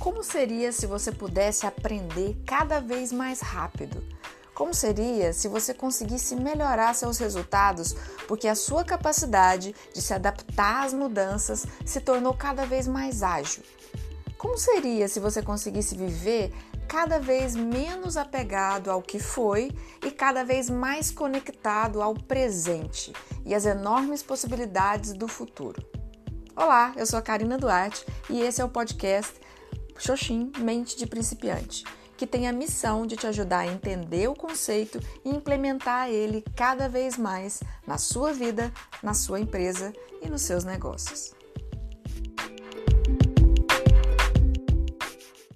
Como seria se você pudesse aprender cada vez mais rápido? Como seria se você conseguisse melhorar seus resultados porque a sua capacidade de se adaptar às mudanças se tornou cada vez mais ágil? Como seria se você conseguisse viver cada vez menos apegado ao que foi e cada vez mais conectado ao presente e às enormes possibilidades do futuro? Olá, eu sou a Karina Duarte e esse é o podcast Xoxin Mente de Principiante, que tem a missão de te ajudar a entender o conceito e implementar ele cada vez mais na sua vida, na sua empresa e nos seus negócios.